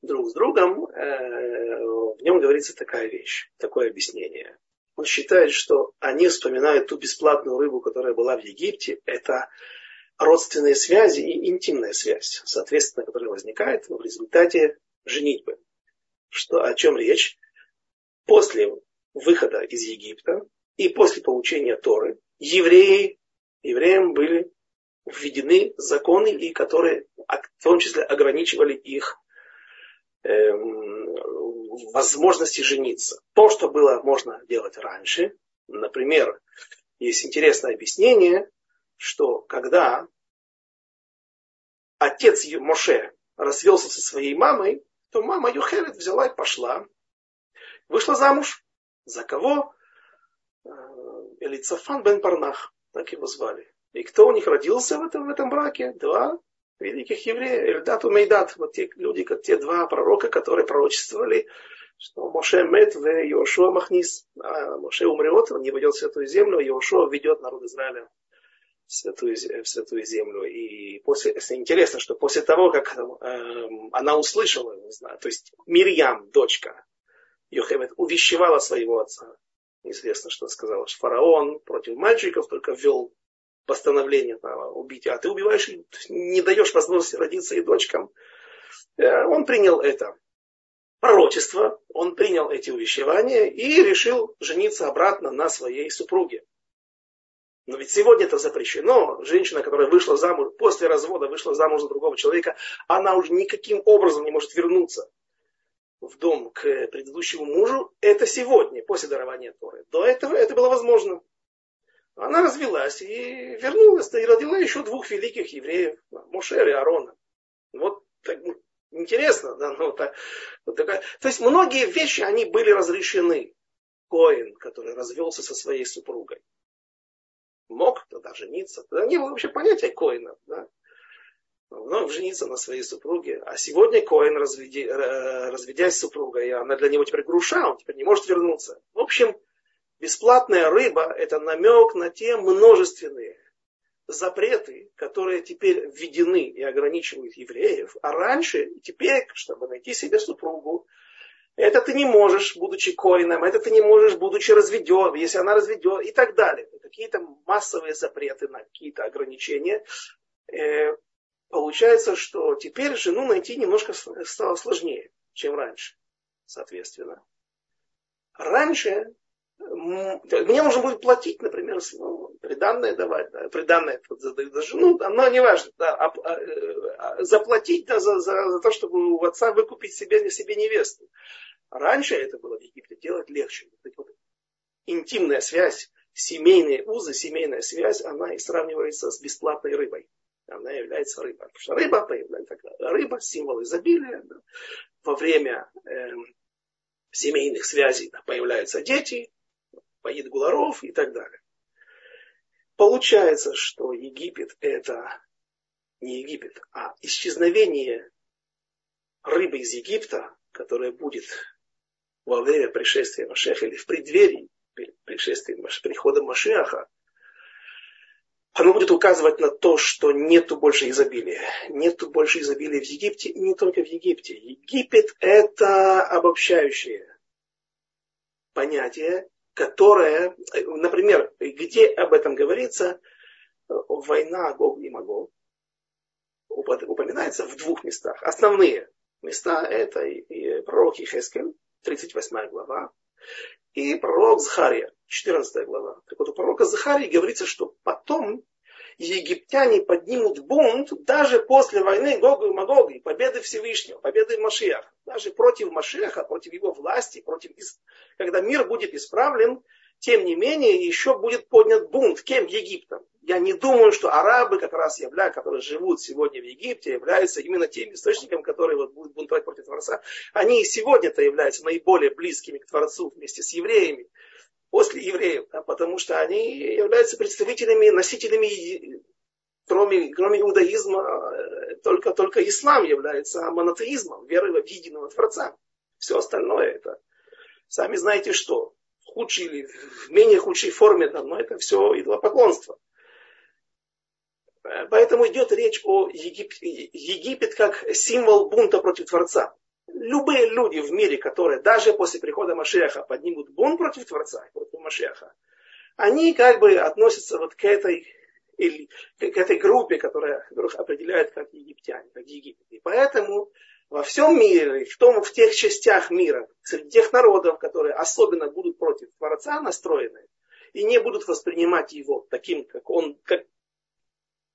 друг с другом, э, в нем говорится такая вещь, такое объяснение. Он считает, что они вспоминают ту бесплатную рыбу, которая была в Египте, это родственные связи и интимная связь, соответственно, которая возникает в результате женитьбы. Что, о чем речь? После выхода из Египта и после получения Торы евреи, евреям были введены законы, и которые в том числе ограничивали их эм, возможности жениться. То, что было можно делать раньше, например, есть интересное объяснение, что когда отец Моше развелся со своей мамой, то мама Юхевит взяла и пошла. Вышла замуж. За кого? Э, Элицафан бен Парнах, так его звали. И кто у них родился в этом, в этом браке? Два великих евреев, Эльдат и Мейдат, вот те люди, как те два пророка, которые пророчествовали, что Моше Мет в Йошуа Махнис, а Моше умрет, он не войдет в святую землю, а Йошуа ведет народ Израиля в святую, в святую землю. И после, интересно, что после того, как э, она услышала, не знаю, то есть Мирьям, дочка Йохевет, увещевала своего отца, известно, что сказала, что фараон против мальчиков только ввел постановление на убить, а ты убиваешь, не даешь возможности родиться и дочкам. Э, он принял это пророчество, он принял эти увещевания и решил жениться обратно на своей супруге. Но ведь сегодня это запрещено. Женщина, которая вышла замуж, после развода вышла замуж за другого человека, она уже никаким образом не может вернуться в дом к предыдущему мужу. Это сегодня, после дарования Торы. До этого это было возможно. Она развелась и вернулась, и родила еще двух великих евреев, Мошер и Арона. Вот так, интересно, да, ну, так, вот такая. То есть многие вещи, они были разрешены. Коин, который развелся со своей супругой мог тогда жениться. Тогда не было вообще понятия коина. Да? Вновь жениться на своей супруге. А сегодня коин, разведи, э, разведясь с супругой, она для него теперь груша, он теперь не может вернуться. В общем, бесплатная рыба – это намек на те множественные запреты, которые теперь введены и ограничивают евреев. А раньше, теперь, чтобы найти себе супругу, это ты не можешь, будучи коином, это ты не можешь, будучи разведен, если она разведет и так далее. Какие-то массовые запреты на какие-то ограничения. Э, получается, что теперь жену найти немножко стало сложнее, чем раньше, соответственно. Раньше мне нужно будет платить, например, ну, приданное давать, да, приданное задают за жену, но не важно, да, а, а, а, заплатить да, за, за, за то, чтобы у отца выкупить себе, себе невесту. Раньше это было в Египте делать легче. Вот интимная связь, семейные узы, семейная связь, она и сравнивается с бесплатной рыбой. Она является рыбой. Потому что рыба появляется, рыба символ изобилия. Да. Во время э, семейных связей да, появляются дети, поит гуларов и так далее. Получается, что Египет это не Египет, а исчезновение рыбы из Египта, которая будет во время пришествия Машеха или в преддверии пришествия, прихода Машеха, оно будет указывать на то, что нету больше изобилия. Нету больше изобилия в Египте, и не только в Египте. Египет – это обобщающее понятие, которое, например, где об этом говорится, война Гог и Магог упоминается в двух местах. Основные места – это и пророк Хескель, 38 глава, и пророк Захария, 14 глава. Так вот, у пророка Захарии говорится, что потом египтяне поднимут бунт даже после войны Гога и Магога, и победы Всевышнего, победы Машиаха. Даже против Машиаха, против его власти, против, когда мир будет исправлен, тем не менее, еще будет поднят бунт. Кем? Египтом. Я не думаю, что арабы, как раз являются, которые живут сегодня в Египте, являются именно тем источником, который вот будет бунтовать против Творца. Они и сегодня-то являются наиболее близкими к Творцу вместе с евреями, после евреев, да, потому что они являются представителями, носителями, кроме, кроме иудаизма, э, только, только ислам является монотеизмом, верой в единого Творца. Все остальное это, сами знаете что, худшей или в менее худшей форме, да, но это все идолопоклонство. Поэтому идет речь о Египте, Египет как символ бунта против Творца. Любые люди в мире, которые даже после прихода Машеха поднимут бунт против Творца, против Машеха, они как бы относятся вот к этой, или, к этой группе, которая, которых определяют как египтяне, как Египет. И поэтому во всем мире, в, том, в тех частях мира, среди тех народов, которые особенно будут против Творца настроены, и не будут воспринимать его таким, как он, как,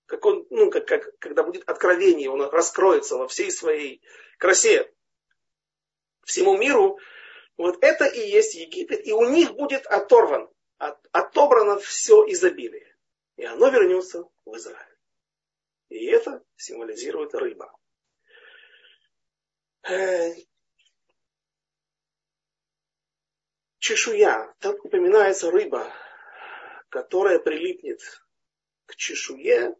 как он, ну, как, как, когда будет откровение, он раскроется во всей своей красе всему миру, вот это и есть Египет, и у них будет оторван, от, отобрано все изобилие. И оно вернется в Израиль. И это символизирует рыба. Э, чешуя. Там упоминается рыба, которая прилипнет к чешуе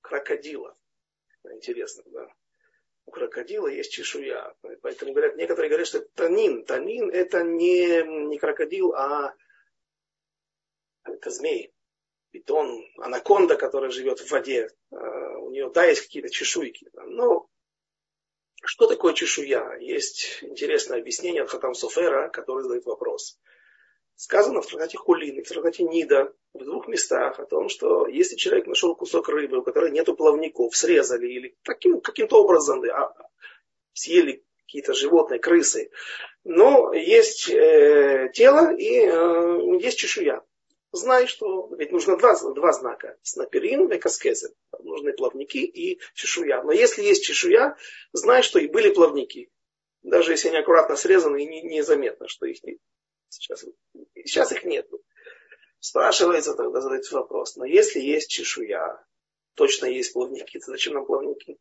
крокодила. Интересно, да. У крокодила есть чешуя. Поэтому говорят, некоторые говорят, что это танин. Танин это не, не крокодил, а это змей. Питон, анаконда, которая живет в воде. А, у нее, да, есть какие-то чешуйки. Но что такое чешуя? Есть интересное объяснение от Хатам Софера, который задает вопрос. Сказано в трактате Хулин в трактате Нида в двух местах о том, что если человек нашел кусок рыбы, у которой нету плавников, срезали или таким, каким-то образом да, съели какие-то животные, крысы, но есть э, тело и э, есть чешуя. Знай, что ведь нужно два, два знака. Снаперин и каскезы. Нужны плавники и чешуя. Но если есть чешуя, знай, что и были плавники. Даже если они аккуратно срезаны, и незаметно, что их не, Сейчас, сейчас их нет. Спрашивается тогда, задается вопрос, но если есть чешуя, точно есть плавники, то зачем нам плавники?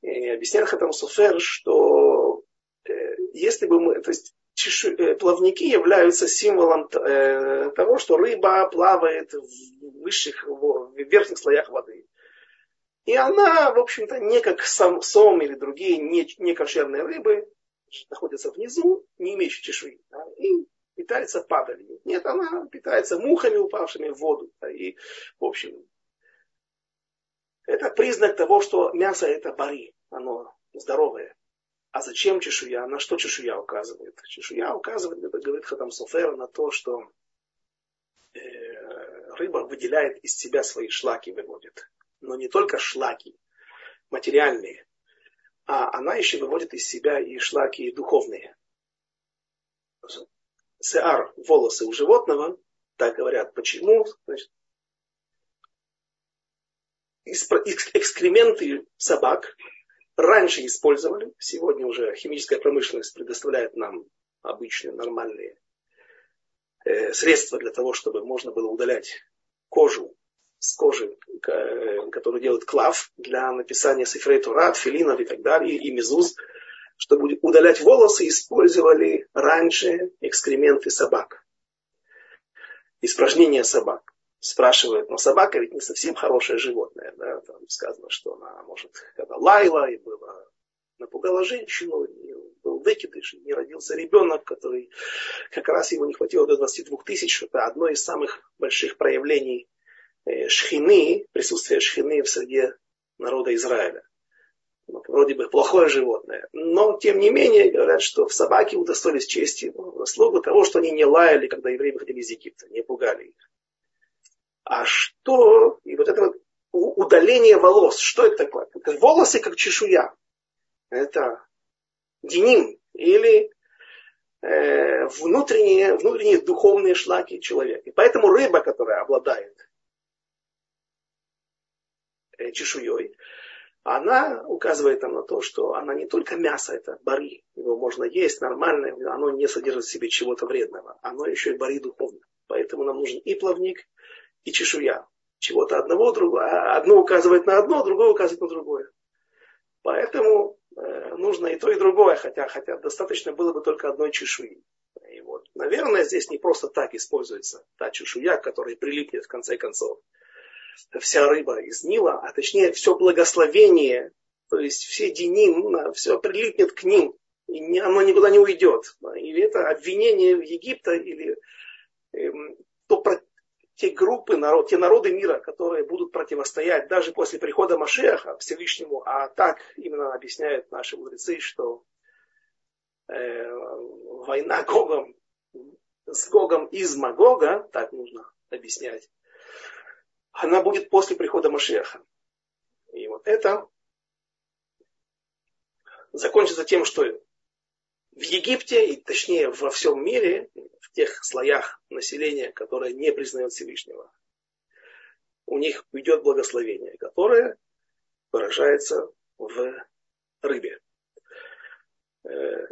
И объясняет Хатам Суфер, что э, если бы мы, то есть чешу, э, плавники являются символом э, того, что рыба плавает в высших, в верхних слоях воды. И она, в общем-то, не как сам, сом или другие не, не кошерные рыбы, находится внизу, не имеющий чешуи, да, и питается падалью. Нет, она питается мухами, упавшими в воду. Да, и, в общем, это признак того, что мясо это бари, оно здоровое. А зачем чешуя? На что чешуя указывает? Чешуя указывает, это говорит Хатам Софер, на то, что э, рыба выделяет из себя свои шлаки, выводит. Но не только шлаки, материальные, а она еще выводит из себя и шлаки духовные. Сеар, волосы у животного, так говорят, почему? Значит, экскременты собак раньше использовали, сегодня уже химическая промышленность предоставляет нам обычные нормальные э, средства для того, чтобы можно было удалять кожу с кожи, который делает клав для написания сифрей Тура, филинов и так далее, и мезуз, чтобы удалять волосы, использовали раньше экскременты собак. Испражнения собак. Спрашивают, но собака ведь не совсем хорошее животное. Да? Там сказано, что она может, когда лаяла и была, напугала женщину, был выкидыш, и не родился ребенок, который как раз его не хватило до 22 тысяч. Это одно из самых больших проявлений Э, шхины, присутствие шхины в среде народа Израиля. Вроде бы плохое животное. Но, тем не менее, говорят, что в собаке удостоились чести в заслугу того, что они не лаяли, когда евреи выходили из Египта, не пугали их. А что, и вот это вот удаление волос, что это такое? Волосы как чешуя. Это деним или э, внутренние, внутренние духовные шлаки человека. И поэтому рыба, которая обладает Э, чешуей, она указывает нам на то, что она не только мясо, это бари, его можно есть нормально, оно не содержит в себе чего-то вредного, оно еще и бари духовно. Поэтому нам нужен и плавник, и чешуя. Чего-то одного, другого. А одно указывает на одно, другое указывает на другое. Поэтому э, нужно и то, и другое, хотя, хотя достаточно было бы только одной чешуи. И вот, наверное, здесь не просто так используется та чешуя, которая прилипнет в конце концов вся рыба из Нила, а точнее все благословение, то есть все деним, все прилипнет к ним, и оно никуда не уйдет. Или это обвинение в Египта, или эм, то, те группы, народ, те народы мира, которые будут противостоять даже после прихода Машеха Всевышнему, а так именно объясняют наши мудрецы, что э, война Гогом, с Гогом из Магога, так нужно объяснять, она будет после прихода Машеха. И вот это закончится тем, что в Египте, и точнее во всем мире, в тех слоях населения, которые не признают Всевышнего, у них уйдет благословение, которое выражается в рыбе. Э,